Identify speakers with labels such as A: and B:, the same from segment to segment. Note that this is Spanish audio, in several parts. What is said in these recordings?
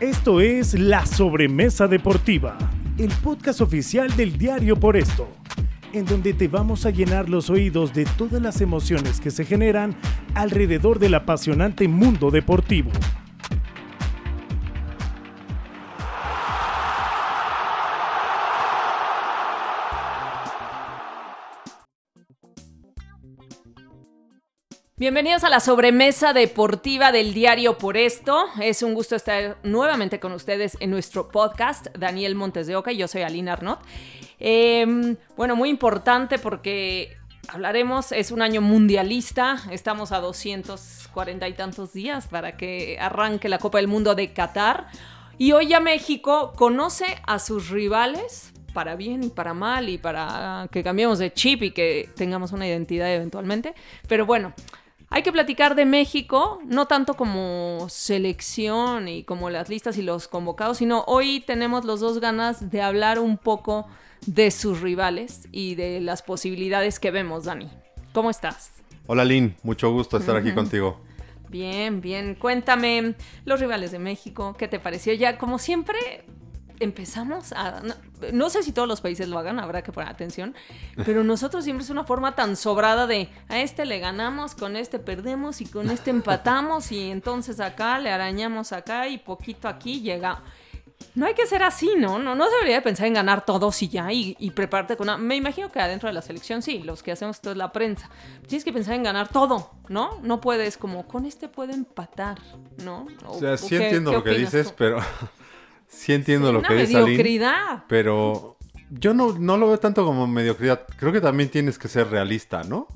A: Esto es La Sobremesa Deportiva, el podcast oficial del diario Por Esto, en donde te vamos a llenar los oídos de todas las emociones que se generan alrededor del apasionante mundo deportivo.
B: Bienvenidos a la sobremesa deportiva del diario Por Esto. Es un gusto estar nuevamente con ustedes en nuestro podcast. Daniel Montes de Oca y yo soy Alina Arnott. Em, bueno, muy importante porque hablaremos, es un año mundialista, estamos a 240 y tantos días para que arranque la Copa del Mundo de Qatar. Y hoy ya México conoce a sus rivales para bien y para mal y para que cambiemos de chip y que tengamos una identidad eventualmente. Pero bueno, hay que platicar de México, no tanto como selección y como las listas y los convocados, sino hoy tenemos los dos ganas de hablar un poco de sus rivales y de las posibilidades que vemos, Dani. ¿Cómo estás?
C: Hola Lynn, mucho gusto estar aquí contigo.
B: Bien, bien. Cuéntame los rivales de México, ¿qué te pareció? Ya, como siempre, empezamos a... No, sé si todos los países lo hagan, habrá que poner atención, pero nosotros siempre es una forma tan sobrada de a este le ganamos, con este perdemos y con este empatamos y entonces acá le arañamos acá y poquito aquí llega... No hay que ser así, ¿no? No, no debería pensar en ganar todos y ya y, prepararte con una... Me imagino que adentro de la selección sí, los que hacemos esto es la prensa. Tienes que pensar en ganar todo, ¿no? No puedes como, con este puedo empatar, ¿no?
C: O, sea, sí entiendo lo que dices, pero sí entiendo lo que dice
B: mediocridad.
C: pero yo no, no lo veo tanto como mediocridad. Creo que también tienes que ser realista, ¿no?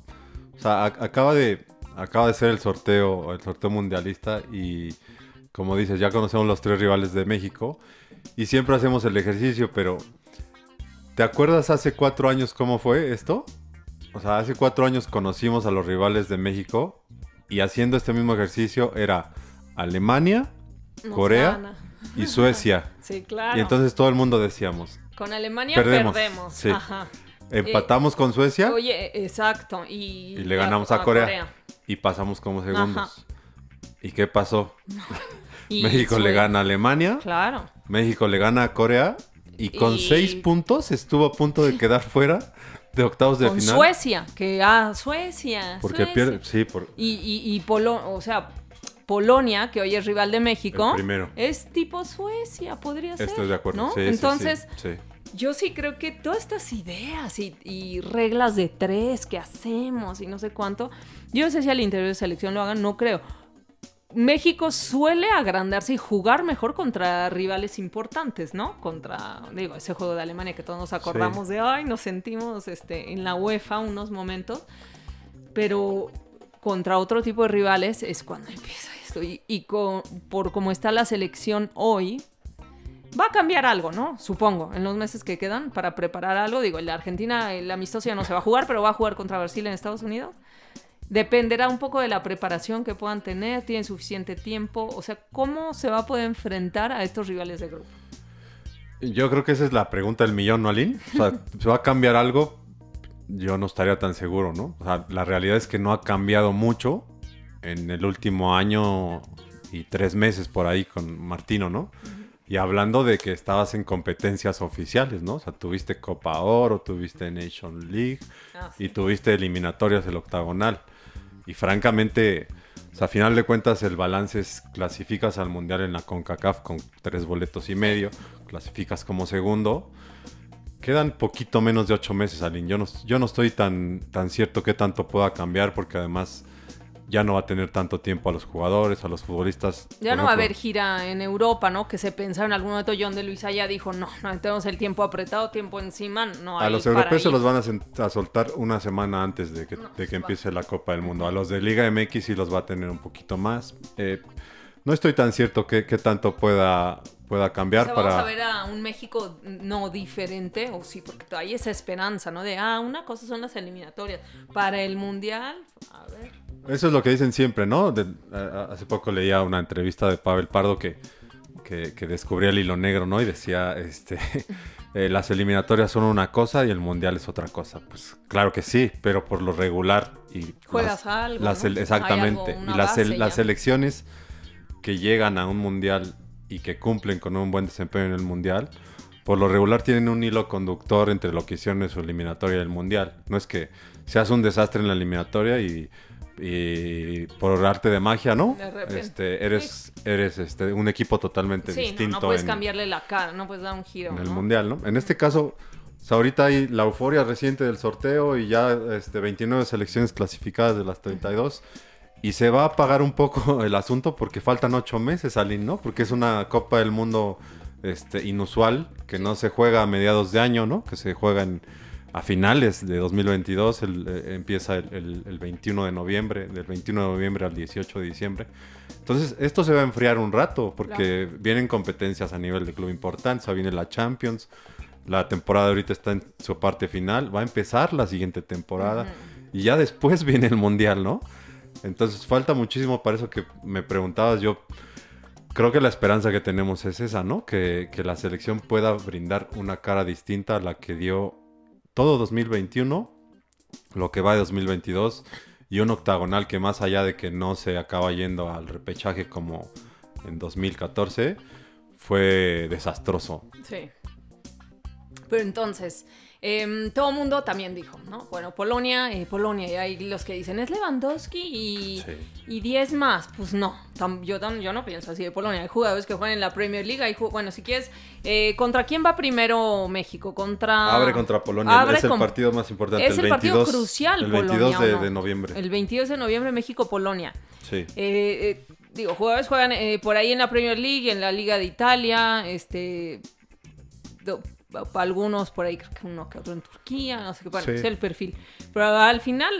C: O sea, acaba de, acaba de ser el sorteo, el sorteo mundialista y como dices, ya conocemos los tres rivales de México y siempre hacemos el ejercicio, pero ¿te acuerdas hace cuatro años cómo fue esto? O sea, hace cuatro años conocimos a los rivales de México y haciendo este mismo ejercicio era Alemania, Corea y Suecia.
B: Sí, claro.
C: Y entonces todo el mundo decíamos.
B: Con Alemania perdemos.
C: Sí. Empatamos con Suecia.
B: Oye, exacto. Y,
C: le ganamos a, Corea, Y pasamos como segundos. ¿Y qué pasó? México le gana a Alemania.
B: Claro.
C: México le gana a Corea. Y con seis puntos estuvo a punto de quedar fuera de octavos de
B: con
C: final.
B: Suecia, que ah, Suecia.
C: Porque pierde, sí, por...
B: Y, y, y Polo, o sea, Polonia, que hoy es rival de México, es tipo Suecia, podría ser.
C: Estoy de acuerdo. Sí,
B: Entonces, yo sí creo que todas estas ideas y, reglas de tres que hacemos y no sé cuánto, yo no sé si al interior de selección lo hagan, no creo. México suele agrandarse y jugar mejor contra rivales importantes, ¿no? Contra, digo, ese juego de Alemania que todos nos acordamos de, ay, nos sentimos este, en la UEFA unos momentos, pero contra otro tipo de rivales es cuando empieza Y, por cómo está la selección hoy, va a cambiar algo, ¿no? Supongo, en los meses que quedan para preparar algo. Digo, la Argentina, el amistoso ya no se va a jugar, pero va a jugar contra Brasil en Estados Unidos. Dependerá un poco de la preparación que puedan tener, tienen suficiente tiempo, o sea, ¿cómo se va a poder enfrentar a estos rivales de grupo?
C: Yo creo que esa es la pregunta del millón, ¿no, Aline? O sea, ¿se va a cambiar algo? yo no estaría tan seguro, ¿no? O sea, la realidad es que no ha cambiado mucho en el último año y tres meses por ahí con Martino, ¿no? Y hablando de que estabas en competencias oficiales, ¿no? O sea, tuviste Copa Oro, tuviste Nation League ah, y tuviste eliminatorias del octagonal. Y francamente, o sea, a final de cuentas el balance es clasificas al Mundial en la CONCACAF con tres boletos y medio, clasificas como segundo Quedan poquito menos de ocho meses, Aline. Yo no, yo no estoy tan, tan cierto que tanto pueda cambiar porque además ya no va a tener tanto tiempo a los jugadores, a los futbolistas.
B: Ya no va a haber gira en Europa, ¿no? Que se pensaba en algún momento John de Luisa ya dijo, no, no tenemos el tiempo apretado, tiempo encima, no
C: hay A los europeos se los van a, soltar una semana antes de que, de que empiece la Copa del Mundo. A los de Liga MX sí los va a tener un poquito más. Eh, no estoy tan cierto que, que tanto pueda pueda cambiar para...
B: Vamos a ver a un México no diferente, o sí, porque hay esa esperanza, ¿no? De, ah, una cosa son las eliminatorias. Para el Mundial, a ver.
C: Eso es lo que dicen siempre, ¿no? hace poco leía una entrevista de Pavel Pardo que, que, descubría el hilo negro, ¿no? Y decía, este... Eh, las eliminatorias son una cosa y el mundial es otra cosa. Pues claro que sí, pero por lo regular y
B: juegas algo,
C: Exactamente. y las, las selecciones que llegan a un mundial y que cumplen con un buen desempeño en el Mundial, por lo regular tienen un hilo conductor entre lo que hicieron en su eliminatoria del Mundial. No es que seas un desastre en la eliminatoria y, y por arte de magia, ¿no?
B: De repente.
C: Este, eres eres este, un equipo totalmente
B: Sí, no,
C: distinto
B: no puedes
C: en,
B: cambiarle la cara, no puedes dar un giro.
C: en el
B: ¿no?
C: Mundial, ¿no? En este caso, o sea, ahorita hay la euforia reciente del sorteo y ya este, 29 selecciones clasificadas de las 32. Y se va a apagar un poco el asunto porque faltan ocho meses, Aline, ¿no? Porque es una Copa del Mundo este, inusual que no se juega a mediados de año, ¿no? Que se juega en- a finales de 2022. el- eh, empieza el, el- el 21 de noviembre, del 21 de noviembre al 18 de diciembre. Entonces, esto se va a enfriar un rato porque vienen competencias a nivel de club importante. O sea, viene la Champions. La temporada ahorita está en su parte final. Va a empezar la siguiente temporada. Y ya después viene el Mundial, ¿no? Entonces, falta muchísimo para eso que me preguntabas. Yo creo que la esperanza que tenemos es esa, ¿no? Que, que la selección pueda brindar una cara distinta a la que dio todo 2021, lo que va de 2022 y un octagonal que más allá de que no se acaba yendo al repechaje como en 2014, fue desastroso.
B: Sí. Pero entonces, em, todo el mundo también dijo, ¿no? Bueno, Polonia, eh, Polonia, y hay los que dicen, es Lewandowski y,
C: Sí.
B: y 10 más. Pues no, tam- yo, tam- yo no pienso así de Polonia. Hay jugadores que juegan en la Premier League. Hay bueno, si quieres, eh, ¿contra quién va primero México? Contra...
C: Abre contra Polonia,
B: Abre
C: es el
B: con-
C: partido más importante.
B: Es el, partido crucial,
C: El 22
B: Polonia,
C: de,
B: ¿o no?
C: de noviembre.
B: El 22 de noviembre, México-Polonia.
C: Sí.
B: Eh, eh, digo, jugadores juegan eh, por ahí en la Premier League, en la Liga de Italia, este, algunos por ahí, creo que uno que otro en Turquía, no sé qué, bueno,
C: Sí.
B: es el perfil. Pero al final,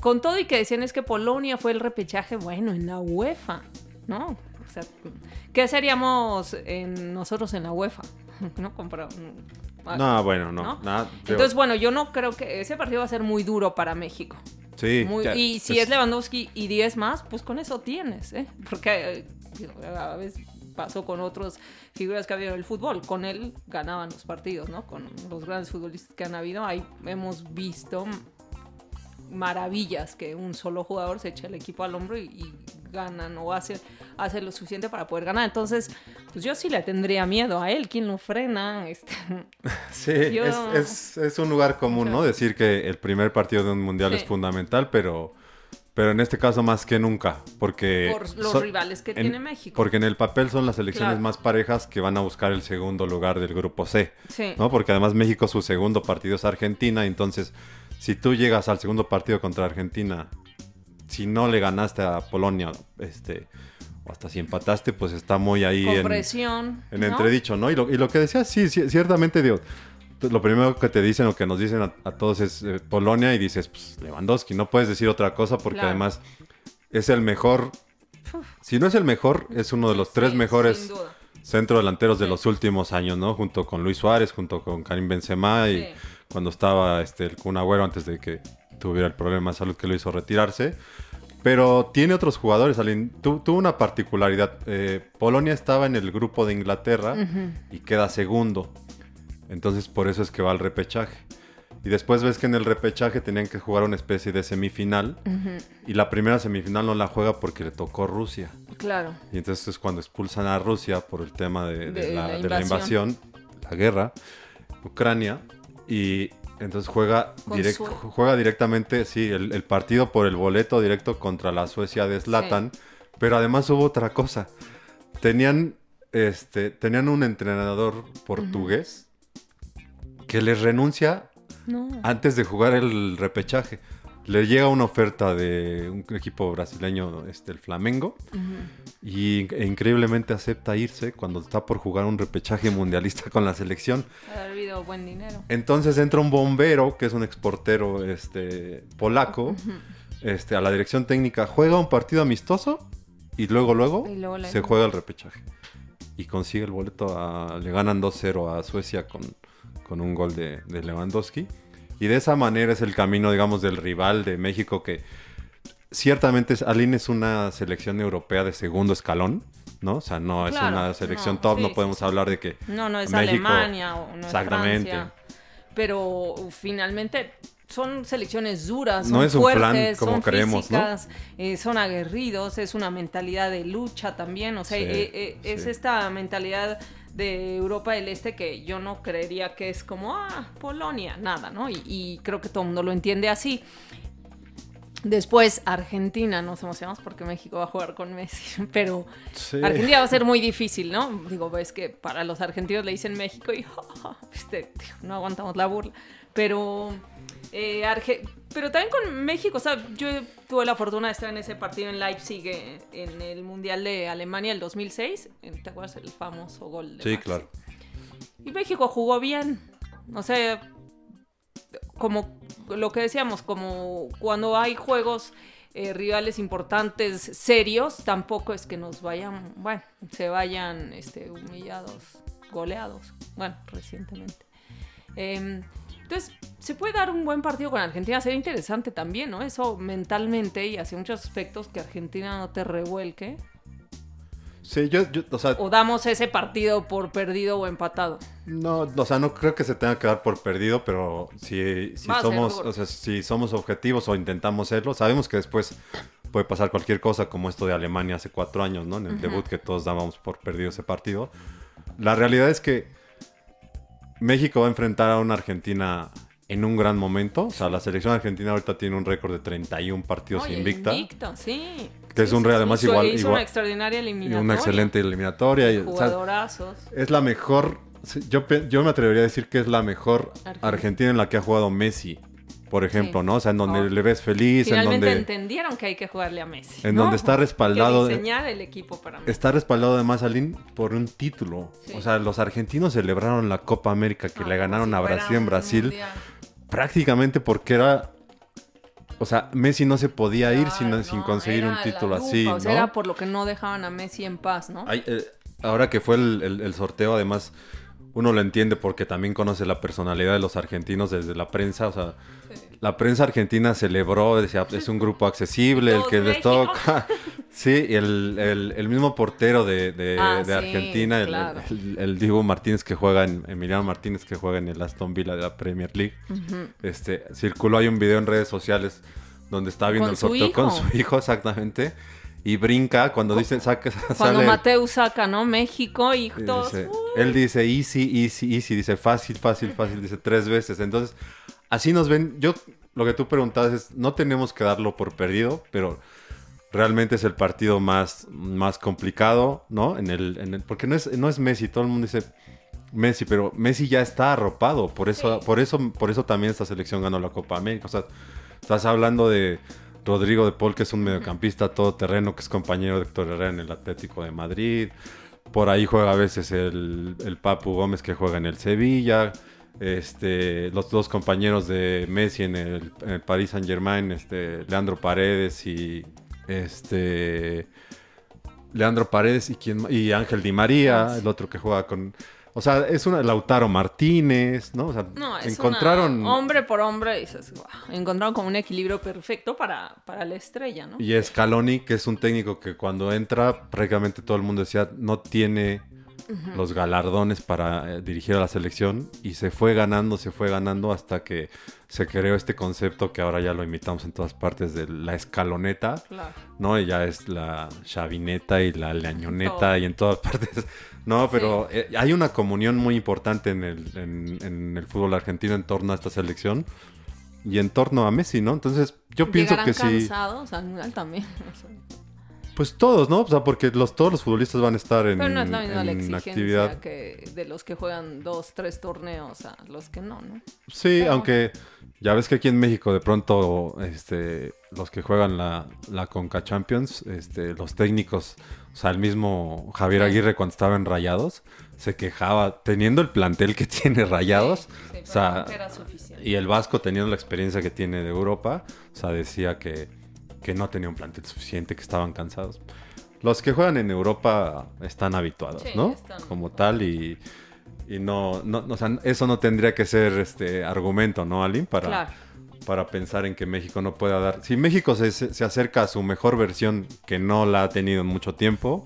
B: con todo y que decían es que Polonia fue el repechaje, bueno, en la UEFA, ¿no? O sea, ¿qué seríamos en, nosotros en la UEFA? ¿No? Compra- ah,
C: No, bueno, no.
B: ¿no?
C: nada, digo,
B: Entonces, bueno, yo no creo que ese partido va a ser muy duro para México.
C: sí,
B: Muy-
C: ya,
B: y si es, Lewandowski y 10 más, pues con eso tienes, ¿eh? Porque eh, a veces pasó con otras figuras que ha habido en el fútbol. Con él ganaban los partidos, ¿no? Con los grandes futbolistas que han habido. Ahí hemos visto maravillas que un solo jugador se echa el equipo al hombro y, y ganan o hace, hace lo suficiente para poder ganar. Entonces, pues yo sí le tendría miedo a él. ¿Quién lo frena? Este,
C: Sí,
B: Yo-
C: es, es- es un lugar común, ¿no? Decir que el primer partido de un mundial
B: Sí.
C: es fundamental, pero, pero en este caso más que nunca, porque...
B: por los
C: so-
B: rivales que
C: en-
B: tiene México.
C: Porque en el papel son las selecciones
B: Claro.
C: más parejas que van a buscar el segundo lugar del grupo C,
B: Sí.
C: ¿no? Porque además México su segundo partido es Argentina, entonces si tú llegas al segundo partido contra Argentina, si no le ganaste a Polonia, este, o hasta si empataste, pues está muy ahí
B: Con
C: en,
B: presión.
C: en
B: ¿no?
C: entredicho, ¿no? Y lo, y lo que decías, sí, sí, ciertamente, digo, t- lo primero que te dicen o que nos dicen a, a todos es eh, Polonia y dices, pues Lewandowski, no puedes decir otra cosa porque
B: Claro.
C: además es el mejor, si no es el mejor, es uno de los tres
B: Sí,
C: mejores
B: sin duda.
C: centrodelanteros de los últimos años, ¿no? Junto con Luis Suárez, junto con Karim Benzema y
B: Sí.
C: cuando estaba este, el Kun Agüero antes de que tuviera el problema de salud que lo hizo retirarse. Pero tiene otros jugadores, Aline. Tu- tuvo una particularidad. Eh, Polonia estaba en el grupo de Inglaterra y queda segundo. Entonces por eso es que va al repechaje. Y después ves que en el repechaje tenían que jugar una especie de semifinal. Y la primera semifinal no la juega porque le tocó Rusia.
B: Claro.
C: Y entonces es cuando expulsan a Rusia por el tema de, de
B: De
C: la,
B: la
C: de la
B: invasión.
C: la guerra, Ucrania. Y entonces juega, direct- juega directamente, sí, el, el partido por el boleto directo contra la Suecia de Zlatan. Pero además hubo otra cosa. Tenían, este, tenían un entrenador portugués que les renuncia
B: No.
C: antes de jugar el repechaje. Le llega una oferta de un equipo brasileño, este, el Flamengo, y e increíblemente acepta irse cuando está por jugar un repechaje mundialista con la selección.
B: Ha habido buen dinero.
C: Entonces entra un bombero, que es un exportero este, polaco, este, a la dirección técnica, juega un partido amistoso y luego, luego,
B: Y luego
C: se juega el repechaje. Y consigue el boleto, a- le ganan 2-0 a Suecia con, con un gol de, de Lewandowski. Y de esa manera es el camino, digamos, del rival de México que ciertamente Aline es una selección europea de segundo escalón, ¿no? O sea, no es una selección
B: no,
C: top,
B: sí,
C: no podemos
B: sí.
C: hablar de que
B: No, no es
C: México-
B: Alemania o no es
C: Exactamente.
B: Francia. Pero finalmente son selecciones duras,
C: No
B: son
C: es un plan
B: fuertes,
C: como
B: son
C: creemos, ¿no?
B: físicas, eh, son aguerridos, es una mentalidad de lucha también, o sea,
C: Sí,
B: eh, eh, es esta mentalidad de Europa del Este que yo no creería que es como, ah, Polonia, nada, ¿no? Y, y creo que todo el mundo lo entiende así. Después, Argentina, nos emocionamos porque México va a jugar con Messi, pero
C: Sí.
B: Argentina va a ser muy difícil, ¿no? Digo, ves que para los argentinos le dicen México y este, tío, no aguantamos la burla. Pero, eh, Arge- pero también con México, o sea, yo tuve la fortuna de estar en ese partido en Leipzig eh, en el Mundial de Alemania el 2006. Eh, ¿Te acuerdas el famoso gol? De
C: Sí,
B: Maxi?
C: claro.
B: Y México jugó bien. O sea, como lo que decíamos, como cuando hay juegos eh, rivales importantes, serios, tampoco es que nos vayan, bueno, se vayan este, humillados, goleados, bueno, recientemente. Em, entonces, se puede dar un buen partido con Argentina, sería interesante también, ¿no? Eso mentalmente y hacia muchos aspectos que Argentina no te revuelque.
C: Sí, yo, yo, o sea,
B: O damos ese partido por perdido o empatado.
C: no, o sea, no creo que se tenga que dar por perdido, pero si, si somos, o sea, si somos objetivos o intentamos serlo, sabemos que después puede pasar cualquier cosa, como esto de Alemania hace cuatro años, ¿no? En el debut que todos dábamos por perdido ese partido. La realidad es que México va a enfrentar a una Argentina en un gran momento. O sea, la selección argentina ahorita tiene un récord de 31 partidos
B: Oye,
C: invicta.
B: invicta, sí.
C: Que es un re- además
B: Hizo-
C: igual-
B: Hizo
C: igual-
B: una extraordinaria
C: Y
B: eliminatoria.
C: una excelente eliminatoria. y, o sea,
B: Jugadorazos.
C: es la mejor. Yo, yo me atrevería a decir que es la mejor
B: Argentina.
C: Argentina, en la que ha jugado Messi, por ejemplo,
B: Sí.
C: ¿no? O sea, en donde
B: Oh.
C: le ves feliz, en donde
B: entendieron que hay que jugarle a Messi.
C: En
B: ¿no?
C: donde está respaldado
B: Que diseñar el equipo para Messi.
C: está respaldado además Alín por un título.
B: Sí.
C: O sea, los argentinos celebraron la Copa América que
B: Ah,
C: le ganaron
B: si
C: a Brasil en Brasil
B: mundial.
C: Prácticamente porque era o sea, Messi no se podía ir sin, sin conseguir un título
B: lupa,
C: así,
B: o sea, era por lo que no dejaban a Messi en paz, ¿no?
C: Ay, eh, ahora que fue el, el- el sorteo, además, uno lo entiende porque también conoce la personalidad de los argentinos desde la prensa. O sea, la prensa argentina celebró, decía, es un grupo accesible, el que les toca. Sí, y el, el- el mismo portero de, de-
B: Ah,
C: de Argentina, el-
B: claro.
C: el, Martínez que juega en, Emiliano Martínez que juega en el Aston Villa de la Premier League. este, circuló hay un video en redes sociales donde está viendo el sorteo con su hijo, exactamente. Y brinca cuando dicen, saca,
B: Cuando
C: sale-
B: Mateo saca, ¿no? México y todos.
C: dice- él dice easy, easy, easy, dice fácil, fácil, fácil, dice tres veces. Entonces, así nos ven. Yo, lo que tú preguntabas es, no tenemos que darlo por perdido, pero realmente es el partido más, más complicado, ¿no? En el, en el, porque no es, no es Messi, todo el mundo dice Messi, pero Messi ya está arropado, por eso,
B: Sí.
C: por eso, por eso también esta selección ganó la Copa América. O sea, estás hablando de Rodrigo de Paul, que es un mediocampista todoterreno, que es compañero de Héctor Herrera en el Atlético de Madrid. Por ahí juega a veces el, el Papu Gómez que juega en el Sevilla. Este, los dos compañeros de Messi en el, en el Paris Saint Germain, este, Leandro Paredes y este Leandro Paredes y quién ma- y Ángel Di María, el otro que juega con o sea, es una Lautaro Martínez, ¿no? O sea,
B: No, es
C: encontraron
B: una- hombre por hombre, dices, "Guau", encontraron como un equilibrio perfecto para, para la estrella, ¿no?
C: Y Scaloni, que es un técnico que cuando entra, prácticamente todo el mundo decía, no tiene los galardones para eh, dirigir a la selección. Y se fue ganando, se fue ganando hasta que se creó este concepto que ahora ya lo imitamos en todas partes de la escaloneta,
B: Claro.
C: ¿no? Y ya es la chavineta y la leañoneta y en todas partes. No, pero eh, hay una comunión muy importante en el, en- en el fútbol argentino en torno a esta selección. Y en torno a Messi, ¿no? Entonces, yo pienso que sí.
B: cansados al Mundial también.
C: Pues todos, ¿no? O sea, porque los, todos los futbolistas van a estar en,
B: Pero no es la misma la
C: en
B: exigencia
C: actividad.
B: que de los que juegan dos, tres torneos a los que no, ¿no?
C: Sí,
B: Pero-
C: aunque ya ves que aquí en México de pronto este, los que juegan la, la Conca Champions, este, los técnicos, o sea, el mismo Javier. Aguirre cuando estaba en Rayados, se quejaba, teniendo el plantel que tiene Rayados,
B: Sí, sí,
C: o sea,
B: era
C: y el Vasco teniendo la experiencia que tiene de Europa, o sea, decía que, que no tenía un plantel suficiente, que estaban cansados. Los que juegan en Europa están habituados,
B: Sí,
C: ¿no?
B: están
C: Como tal y, y no, no, o sea, eso no tendría que ser este argumento, ¿no, Alin? Para,
B: Claro.
C: para pensar en que México no pueda dar... Si México se, se se acerca a su mejor versión, que no la ha tenido en mucho tiempo,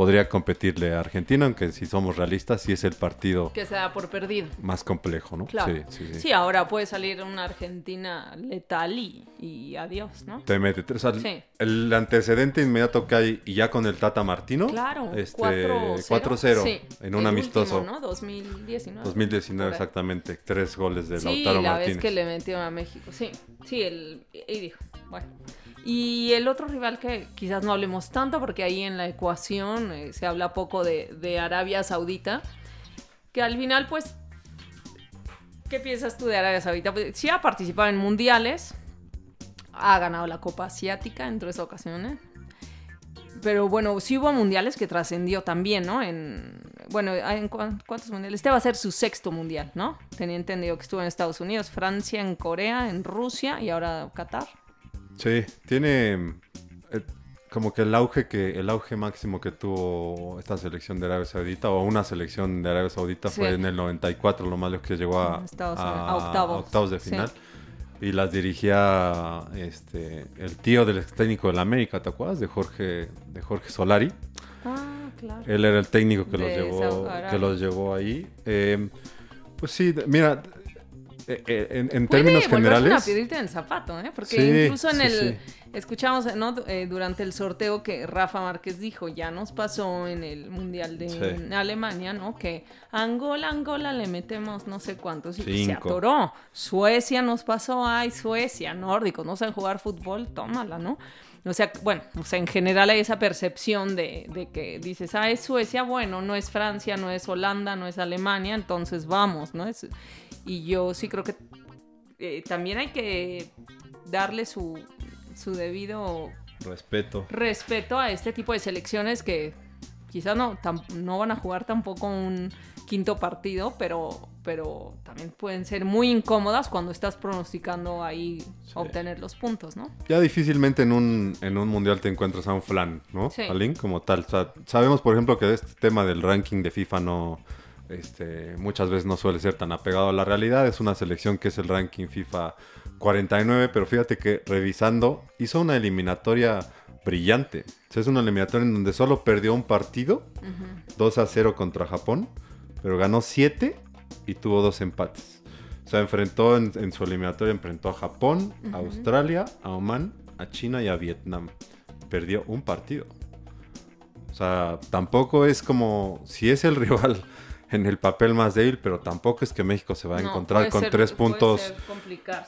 C: podría competirle a Argentina, aunque si somos realistas, sí es el partido
B: Que se da por perdido.
C: más complejo, ¿no?
B: Claro.
C: Sí, sí, sí.
B: Sí, ahora puede salir una Argentina letal y, y adiós, ¿no?
C: Te mete. O sea,
B: Sí.
C: el antecedente inmediato que hay, y ya con el Tata Martino,
B: Claro,
C: este,
B: 4-0.
C: 4-0
B: Sí,
C: en un
B: el
C: amistoso.
B: último, ¿no? 2019.
C: 2019,
B: Por ahí.
C: exactamente. Tres goles de
B: Sí,
C: Lautaro
B: la
C: Martínez.
B: vez que le metieron a México. Sí, sí, el, y dijo, bueno. Y el otro rival que quizás no hablemos tanto, porque ahí en la ecuación eh, se habla poco de, Arabia Saudita, que al final, pues, ¿qué piensas tú de Arabia Saudita? Pues, sí ha participado en mundiales, ha ganado la Copa Asiática en tres ocasiones. Pero bueno, sí hubo mundiales que trascendió también, ¿no? En, bueno, ¿en cuán- cuántos mundiales? Este va a ser su sexto mundial, ¿no? Tenía entendido que estuvo en Estados Unidos, Francia, en Corea, en Rusia y ahora Qatar.
C: Sí, tiene eh, como que el auge que el auge máximo que tuvo esta selección de Arabia Saudita o una selección de Arabia Saudita fue en el 94, lo más lejos que llegó a,
B: En Estados
C: a-
B: Unidos, a octavos.
C: de
B: Sí.
C: final. Y las dirigía este el tío del ex técnico del América, ¿te acuerdas? De Jorge de Jorge Solari.
B: Ah, claro.
C: Él era el técnico que los
B: De
C: llevó, que los llevó ahí. Eh, pues sí, de- mira, eh, eh, en, en
B: Puede
C: términos generales.
B: una piedrita en el zapato, ¿eh? Porque
C: Sí,
B: incluso en
C: sí,
B: el...
C: sí.
B: Escuchamos ¿no? Eh, durante el sorteo que Rafa Márquez dijo, ya nos pasó en el Mundial de. Alemania, ¿no? Que Angola, Angola le metemos no sé cuántos y se
C: Cinco.
B: atoró. Suecia nos pasó, ay, Suecia, nórdicos, no saben jugar fútbol, tómala, ¿no? O sea, bueno, o sea, en general hay esa percepción de, de que dices, ah, es Suecia, bueno, no es Francia, no es Holanda, no es Alemania, entonces vamos, ¿no? Es, y yo sí creo que eh, también hay que darle su, su debido
C: Respeto.
B: respeto a este tipo de selecciones que quizás no, tam- no van a jugar tampoco un quinto partido, pero, pero también pueden ser muy incómodas cuando estás pronosticando ahí obtener los puntos, ¿no?
C: Ya difícilmente en un, en un mundial te encuentras a un flan, ¿no?
B: Sí.
C: Alin, como tal. O sea, sabemos, por ejemplo, que este tema del ranking de FIFA no. Este, muchas veces no suele ser tan apegado a la realidad. Es una selección que es el ranking FIFA 49, pero fíjate que revisando hizo una eliminatoria brillante. O sea, es una eliminatoria en donde solo perdió un partido, 2 a 0 contra Japón, pero ganó 7 y tuvo dos empates. O sea, enfrentó en, en su eliminatoria, enfrentó a Japón, a Australia, a Oman, a China y a Vietnam. Perdió un partido. O sea, tampoco es como, si es el rival en el papel más débil, pero tampoco es que México se va a
B: No,
C: encontrar con
B: ser-
C: tres puntos.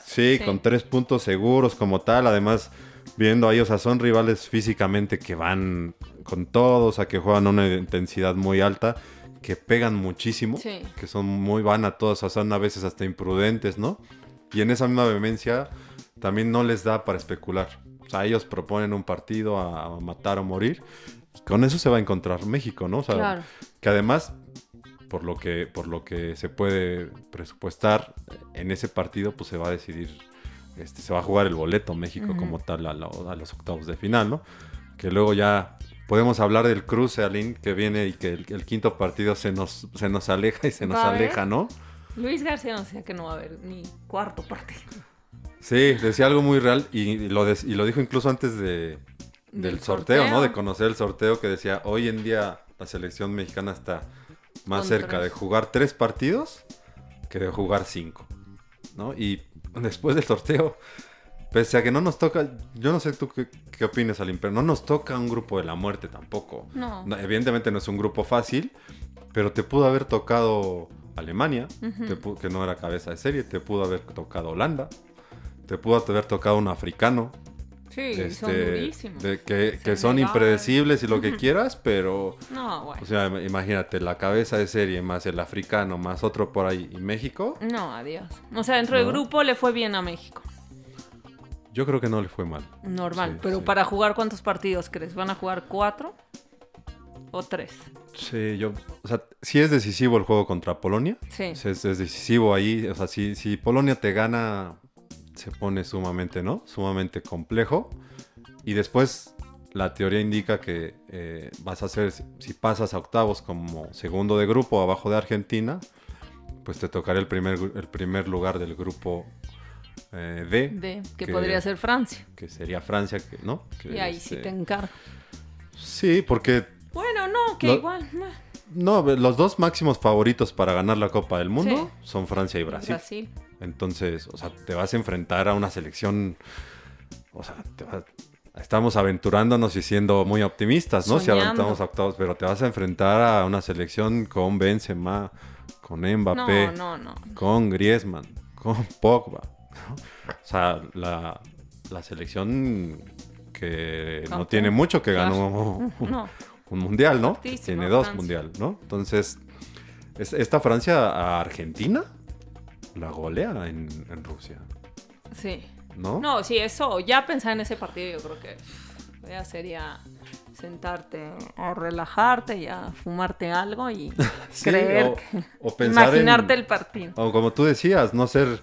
C: Sí, con tres puntos seguros como tal. Además, viendo ahí, o sea, son rivales físicamente que van con todo, o sea, que juegan a una intensidad muy alta, que pegan muchísimo,
B: Sí.
C: que son muy van a todos, o sea, son a veces hasta imprudentes, ¿no? Y en esa misma vehemencia también no les da para especular. O sea, ellos proponen un partido a, a matar o morir. Con eso se va a encontrar México, ¿no? O sea,
B: Claro.
C: que además por lo que por lo que se puede presupuestar en ese partido pues se va a decidir este se va a jugar el boleto México como tal a, la- a los octavos de final no que luego ya podemos hablar del cruce Aline que viene y que el, el quinto partido se nos se nos aleja y se nos aleja no
B: Luis García nos decía que no va a haber ni cuarto partido.
C: sí decía algo muy real y lo des- y lo dijo incluso antes de del
B: Del
C: sorteo, no
B: sorteo.
C: de conocer el sorteo que decía hoy en día la selección mexicana está más cerca de jugar tres partidos que de jugar cinco, ¿no? Y después del sorteo, pese a que no nos toca, yo no sé tú qué, qué opinas, Alim, pero no nos toca un grupo de la muerte tampoco.
B: No.
C: No, evidentemente no es un grupo fácil, pero te pudo haber tocado Alemania, te que no era cabeza de serie, te pudo haber tocado Holanda, te pudo haber tocado un africano,
B: Sí, son
C: este,
B: durísimos.
C: de que, son impredecibles y lo que quieras, pero,
B: No, bueno.
C: o sea, im- imagínate, la cabeza de serie más el africano más otro por ahí y México,
B: No, adiós. O sea, dentro del grupo le fue bien a México.
C: yo creo que no le fue mal.
B: Normal.
C: Sí,
B: pero
C: sí.
B: para jugar, ¿cuántos partidos crees? ¿Van a jugar cuatro o tres?
C: Sí, yo, o sea, sí es decisivo el juego contra Polonia,
B: Sí.
C: es, es decisivo ahí, o sea, si, si Polonia te gana, se pone sumamente, ¿no? Sumamente complejo. Y después la teoría indica que eh, vas a hacer, si pasas a octavos como segundo de grupo abajo de Argentina, pues te tocará el primer, el primer lugar del grupo eh, D,
B: De, que,
C: que-
B: podría ser Francia.
C: que sería Francia, que, ¿no? Que,
B: Y ahí sí
C: este,
B: te encargo.
C: Sí, porque
B: Bueno, no, No, que
C: Lo-
B: igual.
C: No, los dos máximos favoritos para ganar la Copa del Mundo
B: Sí.
C: son Francia y Brasil.
B: Brasil.
C: Entonces, o sea, te vas a enfrentar a una selección. O sea, te vas- estamos aventurándonos y siendo muy optimistas, ¿no? Si aventamos a octavos, pero te vas a enfrentar a una selección con Benzema, con Mbappé,
B: No, no, no.
C: con Griezmann, con Pogba. O sea, la, la selección que no tiene mucho que ganó
B: No.
C: Un mundial, ¿no?
B: Fortísima
C: Tiene dos
B: Francia.
C: mundial, ¿no? Entonces, es- esta Francia a Argentina la golea en, en Rusia,
B: Sí.
C: ¿no?
B: No, sí, eso, ya pensar en ese partido, yo creo que ya sería sentarte o relajarte y a fumarte algo y
C: Sí,
B: creer,
C: o-
B: que-
C: o pensar
B: imaginarte
C: en-
B: el partido.
C: O como tú decías, no ser,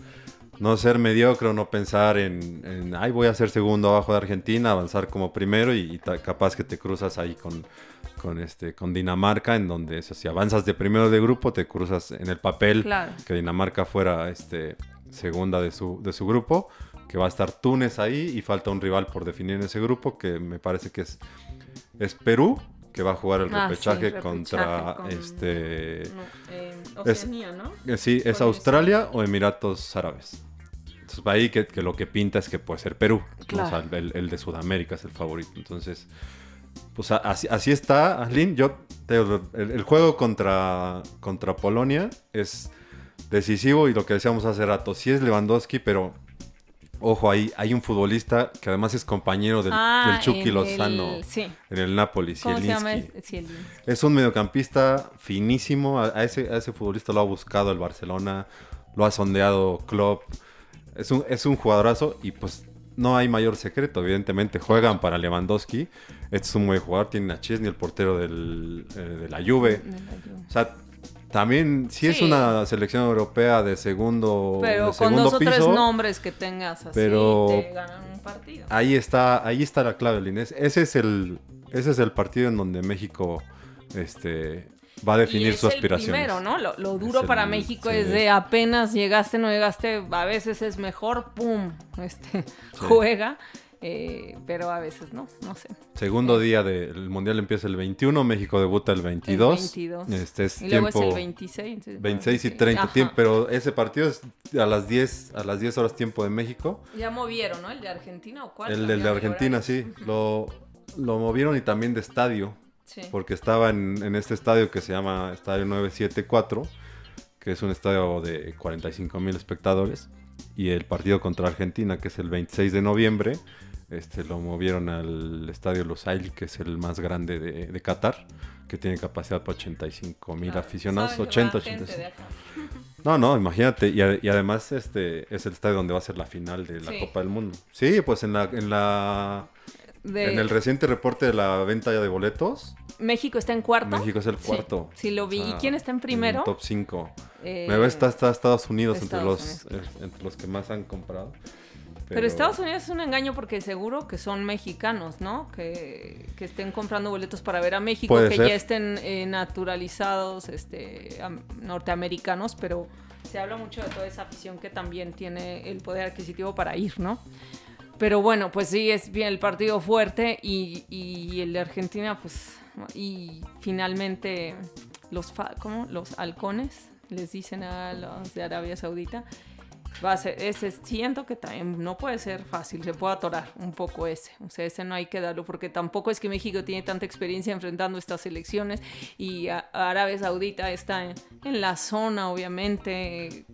C: no ser mediocre, no pensar en, en, ay, voy a ser segundo abajo de Argentina, avanzar como primero y, y ta- capaz que te cruzas ahí con, con, este, con Dinamarca, en donde eso, si avanzas de primero de grupo, te cruzas en el papel
B: Claro.
C: que Dinamarca fuera este, segunda de su, de su grupo, que va a estar Túnez ahí y falta un rival por definir en ese grupo, que me parece que es, es Perú, que va a jugar el
B: Ah, sí,
C: repechaje
B: repechaje
C: contra
B: con-
C: este...
B: No, eh,
C: Es-
B: Oceanía, ¿no?
C: Eh, Sí, es Australia o Emiratos Árabes. Entonces, ahí que, que lo que pinta es que puede ser Perú.
B: Claro.
C: O sea, el, el de Sudamérica es el favorito. Entonces, pues así, así está, Aslin. Yo, te el, el juego contra, contra Polonia es decisivo y lo que decíamos hace rato, sí es Lewandowski, pero ojo, ahí hay un futbolista que además es compañero del,
B: Ah,
C: del Chucky Lozano
B: el- Sí.
C: en el Napoli,
B: ese? Zielinski.
C: Es un mediocampista finísimo. A, a ese, a ese futbolista lo ha buscado el Barcelona, lo ha sondeado Klopp. Es un, es un jugadorazo y pues no hay mayor secreto. Evidentemente juegan para Lewandowski. Este es un buen jugador. Tiene a Chesney, el portero del, eh, de la Juve. O sea, también sí, es
B: Sí.
C: una selección europea de segundo,
B: Pero
C: de
B: con
C: segundo
B: dos o tres
C: piso.
B: nombres que tengas así,
C: pero-
B: te ganan un partido.
C: Ahí está, ahí está la clave, Linés. Ese es el, ese es el partido en donde México este, va a
B: Y
C: definir
B: es
C: sus
B: el
C: aspiraciones.
B: primero, ¿no? Lo, lo duro
C: el-
B: para México
C: sí.
B: es de apenas llegaste, no llegaste, a veces es mejor, pum, este, juega, eh, pero a veces no, no sé.
C: Segundo día del Mundial empieza el 21, México debuta el 22.
B: El 22.
C: Este es
B: Y luego
C: tiempo
B: es el 26. entonces,
C: 26 y
B: bueno, sí.
C: 30
B: Ajá.
C: tiempo, pero ese partido es a las 10, a las 10 horas tiempo de México.
B: Ya movieron, ¿no? ¿El de Argentina o cuál?
C: El del de Argentina, sí. Lo, lo movieron y también de estadio,
B: Sí.
C: porque estaba en, en este estadio que se llama Estadio 974, que es un estadio de 45 mil espectadores. Y el partido contra Argentina, que es el 26 de noviembre, este, lo movieron al estadio Lusail, que es el más grande de, de Qatar, que tiene capacidad para 85 mil
B: Claro,
C: aficionados.
B: saben que
C: 80,
B: va gente
C: 85.
B: de acá.
C: No, no, imagínate. Y, a- y además este es el estadio donde va a ser la final de la
B: Sí.
C: Copa del Mundo. Sí, pues en la, en la
B: De-
C: en el reciente reporte de la venta de boletos,
B: México está en cuarto.
C: México es el
B: Sí,
C: cuarto.
B: Sí, lo vi.
C: O sea,
B: ¿Y quién está en primero?
C: top 5.
B: Eh,
C: Me ves, está, está Estados Unidos entre los, eh, entre los que más han comprado.
B: Pero... Estados Unidos es un engaño porque seguro que son mexicanos, ¿no? Que, que estén comprando boletos para ver a México, que
C: ser.
B: ya estén eh, naturalizados este, am- norteamericanos, pero se habla mucho de toda esa afición que también tiene el poder adquisitivo para ir, ¿no? Pero bueno, pues sí, es bien el partido fuerte y, y el de Argentina, pues, y finalmente los, fa- ¿cómo? los halcones les dicen a los de Arabia Saudita. Va a ser, ese siento que también no puede ser fácil, se puede atorar un poco ese. O sea, ese no hay que darlo porque tampoco es que México tiene tanta experiencia enfrentando estas elecciones y Arabia Saudita está en, en la zona, obviamente,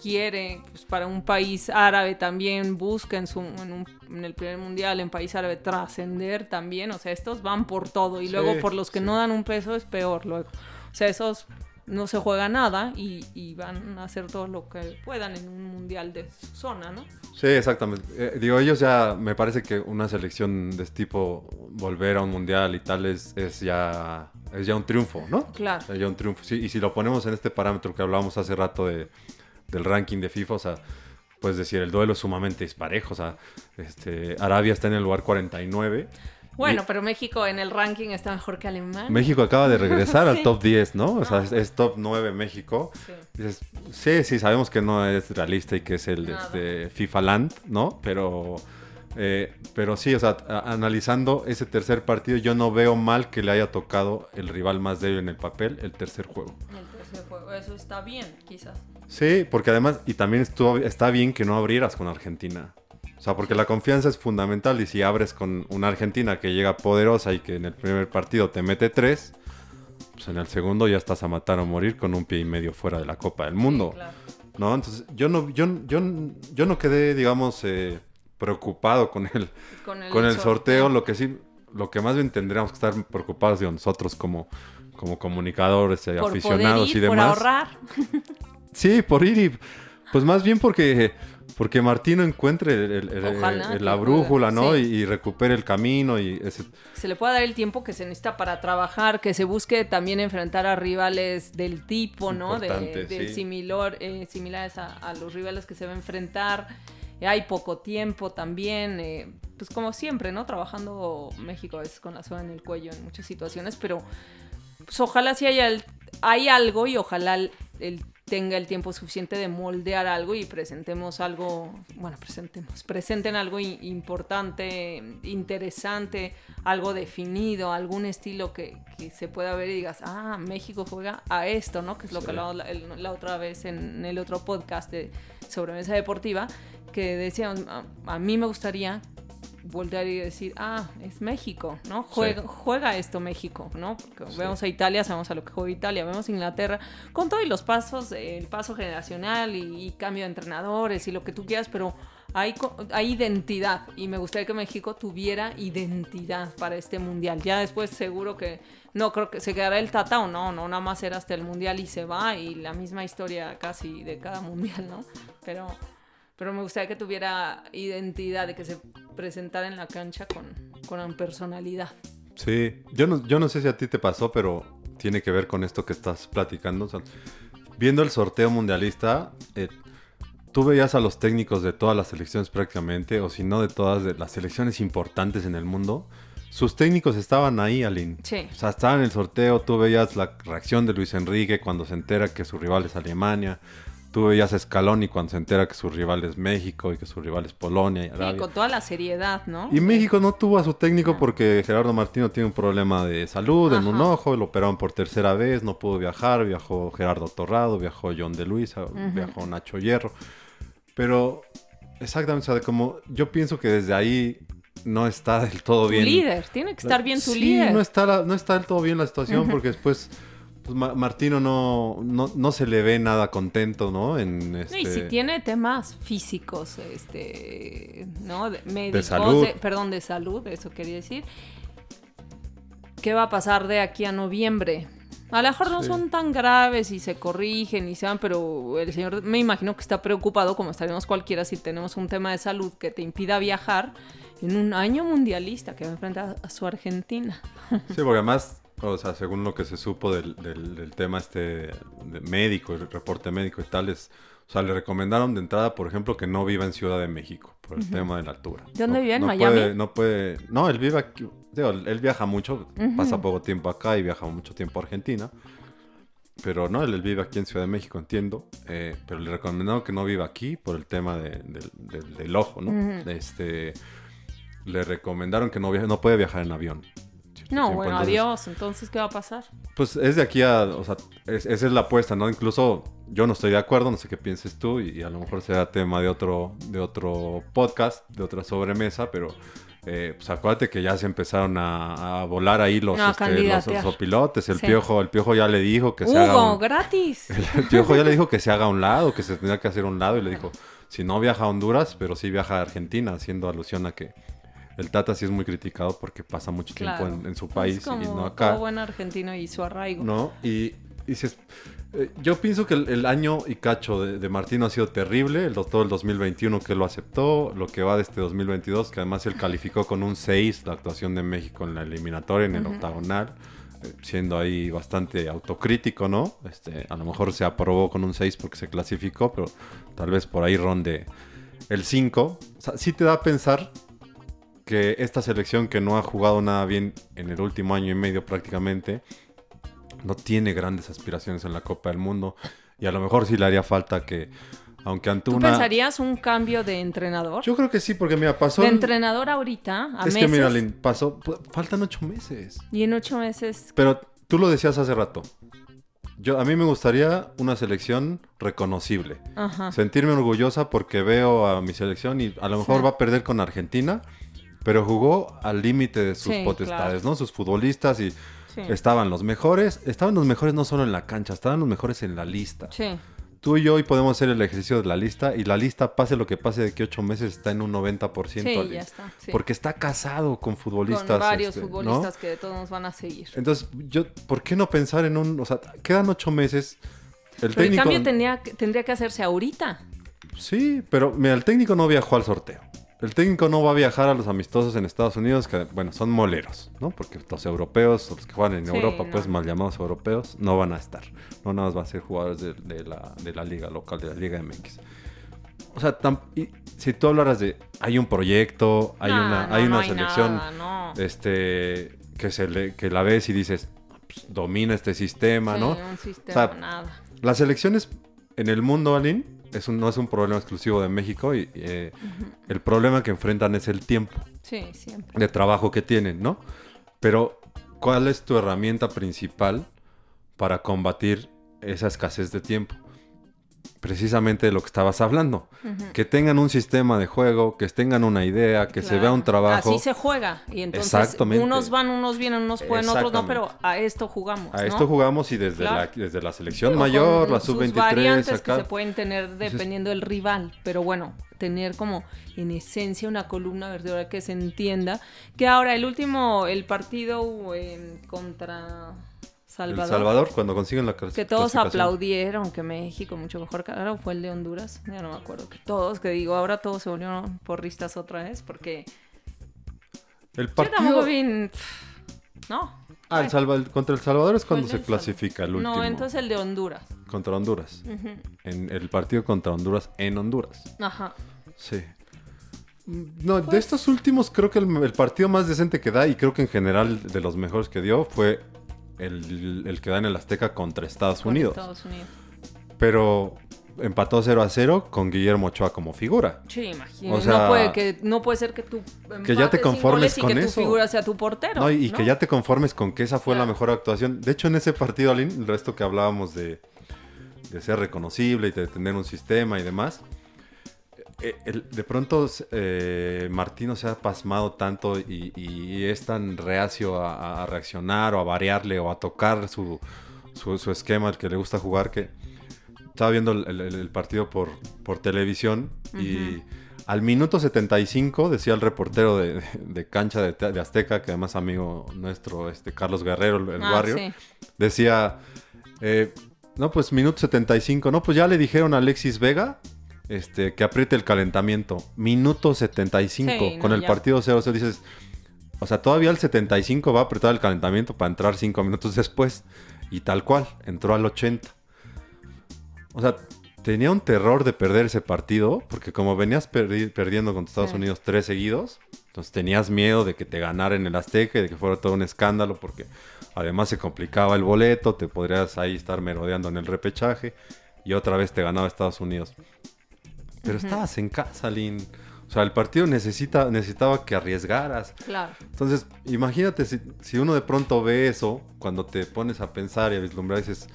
B: quiere, pues para un país árabe también busca en, su, en, un- en el primer mundial, en país árabe, trascender también. O sea, estos van por todo y
C: Sí,
B: luego por los que
C: sí.
B: no dan un peso es peor luego. O sea, esos no se juega nada y, y van a hacer todo lo que puedan en un mundial de su zona, ¿no?
C: Sí, exactamente. Eh, digo, ellos ya, me parece que una selección de este tipo, volver a un mundial y tal, es, es, ya, es ya un triunfo, ¿no?
B: Claro.
C: Es ya un triunfo. Sí, y si lo ponemos en este parámetro que hablábamos hace rato de, del ranking de FIFA, o sea, pues decir, el duelo es sumamente disparejo. O sea, este, Arabia está en el lugar 49.
B: Bueno, pero México en el ranking está mejor que Alemania.
C: México acaba de regresar al top 10, ¿no? O sea,
B: Ah.
C: es, es top 9 México.
B: Sí.
C: Dices, sí, sí, sabemos que no es realista y que es el este, FIFA Land, ¿no? Pero Eh, pero sí, o sea, analizando ese tercer partido, yo no veo mal que le haya tocado el rival más débil en el papel, el tercer juego.
B: El juego, eso está bien, quizás.
C: Sí, porque además, y también estuvo, está bien que no abrieras con Argentina. O sea, porque la confianza es fundamental y si abres con una Argentina que llega poderosa y que en el primer partido te mete tres, pues en el segundo ya estás a matar o morir con un pie y medio fuera de la Copa del Mundo.
B: Sí, claro.
C: ¿No? Entonces, yo no, yo, yo, yo no quedé, digamos, eh, preocupado con el,
B: Con el,
C: con el sorteo. Lo que sí, lo que más bien tendríamos que estar preocupados de nosotros como, como comunicadores, eh,
B: por
C: aficionados
B: poder ir,
C: y demás.
B: Por ahorrar.
C: Sí, por ir y pues más bien porque porque Martino encuentre el- el- el-
B: Ojalá
C: el-
B: que
C: la
B: pueda,
C: brújula, ¿no?
B: sí.
C: Y, y recupere el camino y ese,
B: Se le puede dar el tiempo que se necesita para trabajar, que se busque también enfrentar a rivales del tipo, ¿no? De, de
C: sí.
B: similar, eh, similares a, a los rivales que se va a enfrentar. Hay poco tiempo también, eh, pues como siempre, ¿no? Trabajando México a veces con la soga en el cuello en muchas situaciones, pero pues ojalá sí haya el- hay algo y ojalá él, él tenga el tiempo suficiente de moldear algo y presentemos algo, bueno, presentemos, presenten algo importante, interesante, algo definido, algún estilo que, que se pueda ver y digas, ah, México juega a esto, ¿no? Que es lo que hablamos la, el- la otra vez en el otro podcast de Sobremesa Deportiva, que decíamos, a, a mí me gustaría voltear y decir, ah, es México, ¿no? Juega, juega esto México, ¿no? Porque
C: Sí.
B: vemos a Italia, sabemos a lo que juega Italia, vemos a Inglaterra, con todos los pasos, el paso generacional y, y cambio de entrenadores y lo que tú quieras, pero hay, hay identidad y me gustaría que México tuviera identidad para este mundial. Ya después seguro que no creo que se quedará el Tata o no, no, nada más era hasta el mundial y se va y la misma historia casi de cada mundial, ¿no? Pero pero me gustaría que tuviera identidad, de que se presentara en la cancha con, con personalidad.
C: Sí, yo no, yo no sé si a ti te pasó, pero tiene que ver con esto que estás platicando. O sea, viendo el sorteo mundialista, eh, tú veías a los técnicos de todas las selecciones prácticamente, o si no de todas de las selecciones importantes en el mundo. Sus técnicos estaban ahí, Aline.
B: Sí.
C: O sea, estaban en el sorteo, tú veías la reacción de Luis Enrique cuando se entera que su rival es Alemania. Tú veías a Scaloni cuando se entera que su rival es México y que su rival es Polonia y
B: Sí, con toda la seriedad, ¿no?
C: Y México no tuvo a su técnico
B: No.
C: porque Gerardo Martino tiene un problema de salud en un ojo, lo operaron por tercera vez, no pudo viajar, viajó Gerardo Torrado, viajó John de Luisa, viajó Nacho Hierro. Pero exactamente, o sea, como yo pienso que desde ahí no está del todo
B: Tu
C: bien.
B: líder, tiene que estar bien tu
C: sí,
B: líder.
C: No está, la- no está del todo bien la situación porque después pues, Ma- Martino no, no, no se le ve nada contento, ¿no? En
B: No,
C: este...
B: Y si tiene temas físicos, este, ¿no? De, médicos,
C: salud.
B: de- perdón, de salud, eso quería decir. ¿Qué va a pasar de aquí a noviembre? A lo mejor no
C: Sí.
B: son tan graves y se corrigen y se van, pero el señor me imagino que está preocupado, como estaremos cualquiera, si tenemos un tema de salud que te impida viajar en un año mundialista que va a enfrentar a su Argentina.
C: Sí, porque además, o sea, según lo que se supo del, del- del tema este de médico, el reporte médico y tal, es, o sea, le recomendaron de entrada, por ejemplo, que no viva en Ciudad de México por el tema de la altura.
B: ¿Dónde
C: No-
B: vive? ¿En
C: no
B: Miami?
C: Puede, no puede, no, él vive aquí, digo, él viaja mucho, pasa poco tiempo acá y viaja mucho tiempo a Argentina. Pero no, él, él vive aquí en Ciudad de México, entiendo. eh, pero le recomendaron que no viva aquí por el tema de- del- ojo, ¿no? Este, le recomendaron que no, viaje, no puede viajar en avión. Cierto
B: No, bueno,
C: entonces-
B: adiós. Entonces, ¿qué va a pasar?
C: pues es de aquí a, o sea, es- esa es la apuesta, ¿no? Incluso yo no estoy de acuerdo, no sé qué pienses tú y, y a lo mejor será tema de otro, de otro podcast, de otra sobremesa, pero eh, pues acuérdate que ya se empezaron a, a volar ahí los,
B: A
C: este, los el
B: Sí.
C: piojo, el piojo ya le dijo que se haga un,
B: gratis.
C: el piojo ya le dijo que se haga a un lado, que se tenía que hacer a un lado y le dijo, si no viaja a Honduras, pero sí viaja a Argentina, haciendo alusión a que el Tata sí es muy criticado porque pasa mucho tiempo en, en su país y
B: como
C: no acá.
B: todo buen argentino y su arraigo.
C: ¿no? Y, y si es- eh, yo pienso que el, el año y cacho de, de Martino ha sido terrible, el, todo el 2021 que lo aceptó, lo que va de este 2022, que además él calificó con un 6 la actuación de México en la eliminatoria, en el octagonal, eh, siendo ahí bastante autocrítico, ¿no? Este, a lo mejor se aprobó con un 6 porque se clasificó, pero tal vez por ahí ronde el 5. O sea, sí te da a pensar que esta selección que no ha jugado nada bien en el último año y medio prácticamente, no tiene grandes aspiraciones en la Copa del Mundo. Y a lo mejor sí le haría falta que aunque ante
B: ¿Tú pensarías un cambio de entrenador?
C: Yo creo que sí, porque mira, pasó...
B: de entrenador ahorita, a
C: es
B: meses,
C: que mira, Lin, pasó... Faltan ocho meses.
B: y en ocho meses...
C: Pero tú lo decías hace rato. Yo, a mí me gustaría una selección reconocible.
B: Ajá.
C: Sentirme orgullosa porque veo a mi selección y a lo mejor
B: Sí.
C: va a perder con Argentina, pero jugó al límite de sus
B: Sí,
C: potestades,
B: claro.
C: ¿no? Sus futbolistas y
B: Sí.
C: estaban los mejores. Estaban los mejores no solo en la cancha, estaban los mejores en la lista.
B: Sí.
C: Tú y yo hoy podemos hacer el ejercicio de la lista y la lista, pase lo que pase, de que ocho meses está en un 90%.
B: Sí, ya está.
C: Porque está casado con futbolistas.
B: Con varios
C: este, ¿no?
B: futbolistas que de todos nos van a seguir.
C: Entonces, yo, ¿por qué no pensar en un, o sea, quedan ocho meses? El
B: Pero el
C: técnico,
B: cambio tendría, que- tendría que hacerse ahorita.
C: sí, pero mira, el técnico no viajó al sorteo. El técnico no va a viajar a los amistosos en Estados Unidos, que bueno, son moleros, ¿no? Porque los europeos, los que juegan en
B: Sí,
C: Europa,
B: no.
C: pues mal llamados europeos, no van a estar. No nada más van a ser jugadores de, de la, de la liga local, de la Liga MX. O sea, tam- y si tú hablaras de, hay un proyecto, hay
B: No,
C: una,
B: no,
C: hay
B: no
C: una selección,
B: nada, no.
C: este, que se le, que la ves y dices, pues, domina este sistema,
B: Sí,
C: ¿no?
B: un sistema,
C: O sea,
B: nada.
C: Las elecciones en el mundo, Aline, es un- no es un problema exclusivo de México y eh, el problema que enfrentan es el tiempo
B: Sí, siempre.
C: de trabajo que tienen, ¿no? Pero, ¿cuál es tu herramienta principal para combatir esa escasez de tiempo? Precisamente de lo que estabas hablando. Que tengan un sistema de juego, que tengan una idea, que se vea un trabajo.
B: Así se juega. Y entonces
C: Exactamente.
B: unos van, unos vienen, unos pueden, otros no, pero a esto jugamos.
C: A
B: ¿no?
C: esto jugamos y desde,
B: Claro.
C: la, desde la selección mayor, la
B: sus
C: sub-23,
B: variantes
C: acá.
B: que se pueden tener dependiendo del rival, pero bueno, tener como en esencia una columna vertebral que se entienda. Que ahora el último, el partido eh, contra Salvador,
C: El Salvador, cuando consiguen la
B: que todos aplaudieron, que México mucho mejor ahora fue el de Honduras, ya no me acuerdo, que todos, que digo, ahora todos se volvieron porristas otra vez, porque
C: El
B: yo
C: partido...
B: tampoco vi, no.
C: Ah, el contra El Salvador es cuando se
B: el
C: clasifica el último.
B: No, entonces el de Honduras.
C: Contra Honduras. En el partido contra Honduras en Honduras.
B: Ajá.
C: Sí. No,
B: Pues
C: de estos últimos creo que el, el partido más decente que da y creo que en general de los mejores que dio fue el, el que da en el Azteca contra Estados Unidos.
B: Estados Unidos.
C: Pero empató 0 a 0 con Guillermo Ochoa como figura.
B: Sí, imagino.
C: O sea,
B: no, puede que, no puede ser que tú
C: que ya te conformes
B: y
C: con
B: que
C: eso.
B: tu figura sea tu portero.
C: No, y, y
B: ¿no?
C: que ya te conformes con que esa fue la mejor actuación. De hecho, en ese partido, Aline, el resto que hablábamos de, de ser reconocible y de tener un sistema y demás, el- de pronto eh, Martino se ha pasmado tanto y, y es tan reacio a, a reaccionar o a variarle o a tocar su, su, su esquema, el que le gusta jugar, que estaba viendo el, el- el partido por, por televisión y al minuto 75 decía el reportero de, de cancha de, de Azteca, que además amigo nuestro, este Carlos Guerrero, el, el
B: Ah,
C: barrio,
B: sí.
C: decía, eh, no, pues minuto 75, no, pues ya le dijeron a Alexis Vega este, que apriete el calentamiento. Minuto 75,
B: Sí, no,
C: con el
B: ya.
C: partido 0-0, dices, o sea, todavía el 75 va a apretar el calentamiento para entrar 5 minutos después. Y tal cual, entró al 80. O sea, tenía un terror de perder ese partido, porque como venías perdi- perdiendo contra Estados
B: Sí.
C: Unidos tres seguidos, entonces tenías miedo de que te ganara en el Azteca y de que fuera todo un escándalo, porque además se complicaba el boleto, te podrías ahí estar merodeando en el repechaje, y otra vez te ganaba Estados Unidos. Pero estabas en casa, Lin. O sea, el partido necesita, necesitaba que arriesgaras.
B: Claro.
C: Entonces, imagínate si, si uno de pronto ve eso, cuando te pones a pensar y a vislumbrar, dices,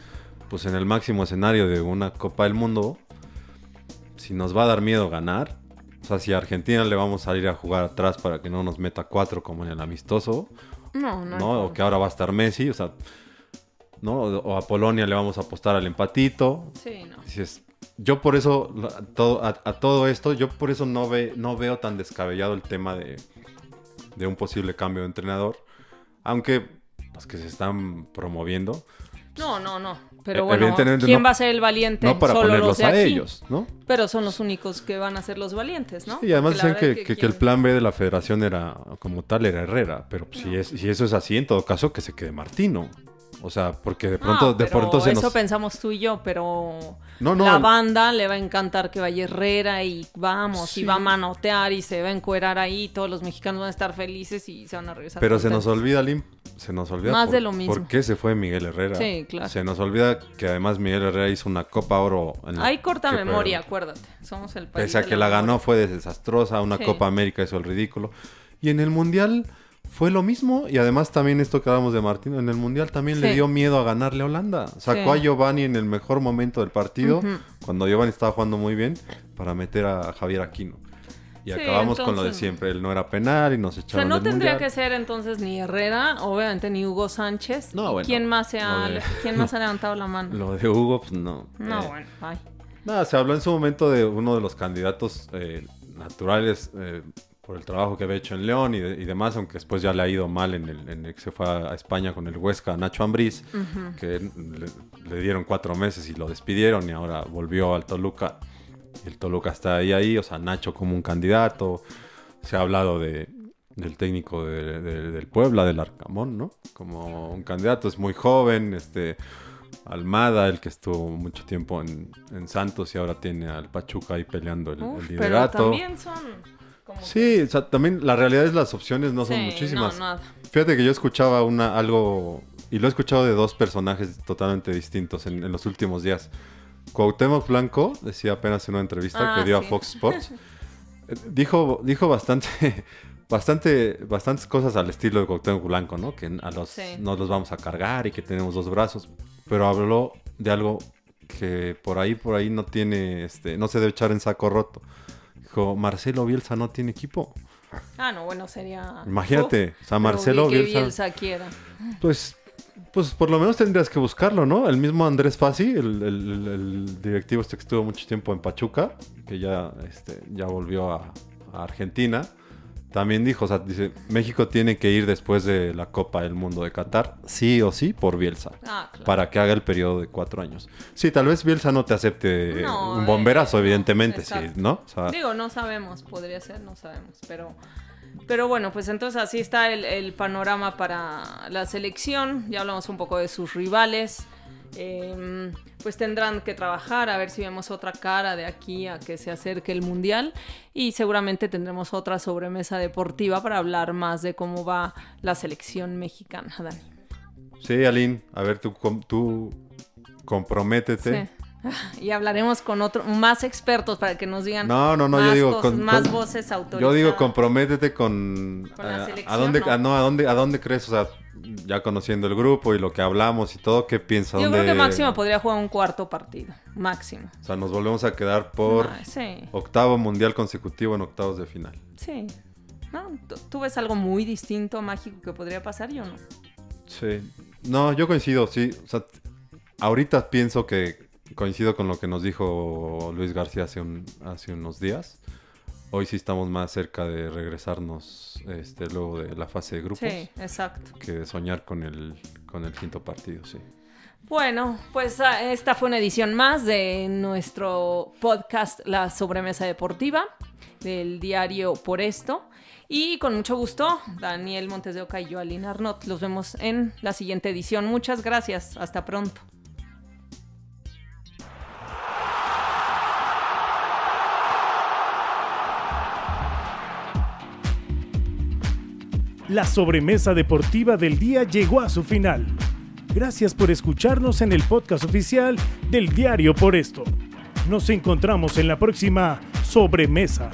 C: pues en el máximo escenario de una Copa del Mundo, si nos va a dar miedo ganar, o sea, si a Argentina le vamos a ir a jugar atrás para que no nos meta cuatro como en el amistoso,
B: No, no.
C: ¿no? O que ahora va a estar Messi, o sea, ¿no? O, o a Polonia le vamos a apostar al empatito.
B: Sí, no.
C: Dices, yo por eso, la- todo, a, a todo esto, yo por eso no, ve, no veo tan descabellado el tema de, de un posible cambio de entrenador. Aunque los que se están promoviendo,
B: No, no, no. Pero
C: Eh,
B: bueno, ¿quién
C: no-
B: va a ser el valiente?
C: no para
B: Solo
C: ponerlos a
B: aquí.
C: ellos, ¿no?
B: Pero son los únicos que van a ser los valientes, ¿no?
C: Y además
B: Porque la
C: decían que, que- que el plan B de la federación era, como tal, era Herrera. Pero pues, si, es, si eso es así, en todo caso, que se quede Martino. O sea, porque de pronto,
B: No,
C: de pronto se
B: eso
C: nos...
B: pensamos tú y yo, pero
C: No, no,
B: la banda le va a encantar que vaya Herrera y vamos,
C: Sí.
B: y va a manotear y se va a encuerar ahí, todos los mexicanos van a estar felices y se van a regresar.
C: Pero se nos olvida, Lim, se nos olvida.
B: Más
C: por,
B: de lo mismo.
C: ¿Por qué se fue Miguel Herrera?
B: Sí, claro.
C: Se nos olvida que además Miguel Herrera hizo una Copa Oro. En
B: Hay corta memoria, acuérdate. Somos el país.
C: Pese a que la ganó, fue desastrosa. Una
B: Sí.
C: Copa América hizo el ridículo. Y en el Mundial fue lo mismo. Y además también esto que hablamos de Martín, en el Mundial también le dio miedo a ganarle a Holanda. Sacó
B: Sí.
C: a Giovanni en el mejor momento del partido, cuando Giovanni estaba jugando muy bien, para meter a Javier Aquino. Y
B: Sí,
C: acabamos con lo de siempre. Él no era penal y nos
B: O sea,
C: echaron
B: no
C: del
B: tendría
C: Mundial.
B: que ser entonces ni Herrera, obviamente ni Hugo Sánchez.
C: No,
B: ¿Y
C: bueno,
B: ¿Quién más se ha,
C: de-
B: ¿quién más ha levantado la mano?
C: Lo de Hugo, pues no.
B: No,
C: Eh,
B: bueno, ay.
C: Nada, se habló en su momento de uno de los candidatos eh, naturales eh, por el trabajo que había hecho en León y, de- y demás, aunque después ya le ha ido mal en el, en el que se fue a, a España con el Huesca, Nacho Ambriz, que le, le dieron cuatro meses y lo despidieron y ahora volvió al Toluca. Y el Toluca está ahí, ahí, o sea, Nacho como un candidato. Se ha hablado de, del técnico de- de- del Puebla, del Arcamón, ¿no? Como un candidato, es muy joven, este... Almada, el que estuvo mucho tiempo en, en Santos y ahora tiene al Pachuca ahí peleando el,
B: Uf,
C: el
B: pero
C: liderato.
B: también son como...
C: Sí, o sea, también la realidad es las opciones no son
B: Sí,
C: muchísimas.
B: No, nada.
C: Fíjate que yo escuchaba una algo y lo he escuchado de dos personajes totalmente distintos en, en los últimos días. Cuauhtémoc Blanco decía apenas en una entrevista
B: Ah,
C: que dio
B: sí.
C: a Fox Sports eh, dijo dijo bastante bastante bastantes cosas al estilo de Cuauhtémoc Blanco, ¿no? Que a los
B: Sí.
C: no los vamos a cargar y que tenemos dos brazos, pero habló de algo que por ahí por ahí no tiene este no se debe echar en saco roto. Marcelo Bielsa no tiene equipo.
B: Ah, no, bueno, sería...
C: Imagínate,
B: Uf,
C: o sea, Marcelo
B: que
C: Bielsa,
B: Bielsa quiera.
C: pues, pues por lo menos tendrías que buscarlo, ¿no? El mismo Andrés Fassi, el, el- el- el directivo este que estuvo mucho tiempo en Pachuca, que ya, este, ya volvió a, a Argentina, también dijo, o sea, dice, México tiene que ir después de la Copa del Mundo de Qatar, sí o sí, por Bielsa.
B: Ah, claro.
C: Para que haga el periodo de cuatro años. Sí, tal vez Bielsa no te acepte
B: No,
C: un
B: eh,
C: bomberazo,
B: no,
C: evidentemente, sí. ¿no? O sea,
B: Digo, no sabemos, podría ser, no sabemos, pero... Pero bueno, pues entonces así está el, el panorama para la selección. Ya hablamos un poco de sus rivales. Eh, pues tendrán que trabajar a ver si vemos otra cara de aquí a que se acerque el mundial y seguramente tendremos otra sobremesa deportiva para hablar más de cómo va la selección mexicana, Dani.
C: sí, Aline, a ver, tú, tú comprométete.
B: Sí. Y hablaremos con otro, más expertos para que nos digan
C: No, no, no,
B: más
C: yo digo
B: cosas,
C: con,
B: más
C: con-
B: voces autorizadas.
C: Yo digo comprométete con,
B: Con la
C: eh,
B: selección,
C: a dónde
B: ¿no?
C: a, no, a dónde a dónde crees, o sea, ya conociendo el grupo y lo que hablamos y todo, ¿qué piensas?
B: Yo
C: ¿Dónde-
B: creo que máximo podría jugar un cuarto partido. Máximo.
C: O sea, nos volvemos a quedar por
B: Ah, sí,
C: octavo mundial consecutivo en octavos de final.
B: sí. ¿No? ¿Tú, ves algo muy distinto, mágico que podría pasar? Yo no.
C: Sí. No, yo coincido, sí. O sea, ahorita pienso que coincido con lo que nos dijo Luis García hace, un- hace unos días. Hoy sí estamos más cerca de regresarnos este, luego de la fase de grupos
B: Sí, exacto.
C: que de soñar con el, con el quinto partido, sí.
B: Bueno, pues ah, esta fue una edición más de nuestro podcast La Sobremesa Deportiva del diario Por Esto. Y con mucho gusto, Daniel Montes de Oca y yo, Aline Arnott, los vemos en la siguiente edición. Muchas gracias. Hasta pronto.
A: La sobremesa deportiva del día llegó a su final. Gracias por escucharnos en el podcast oficial del Diario por esto. Nos encontramos en la próxima sobremesa.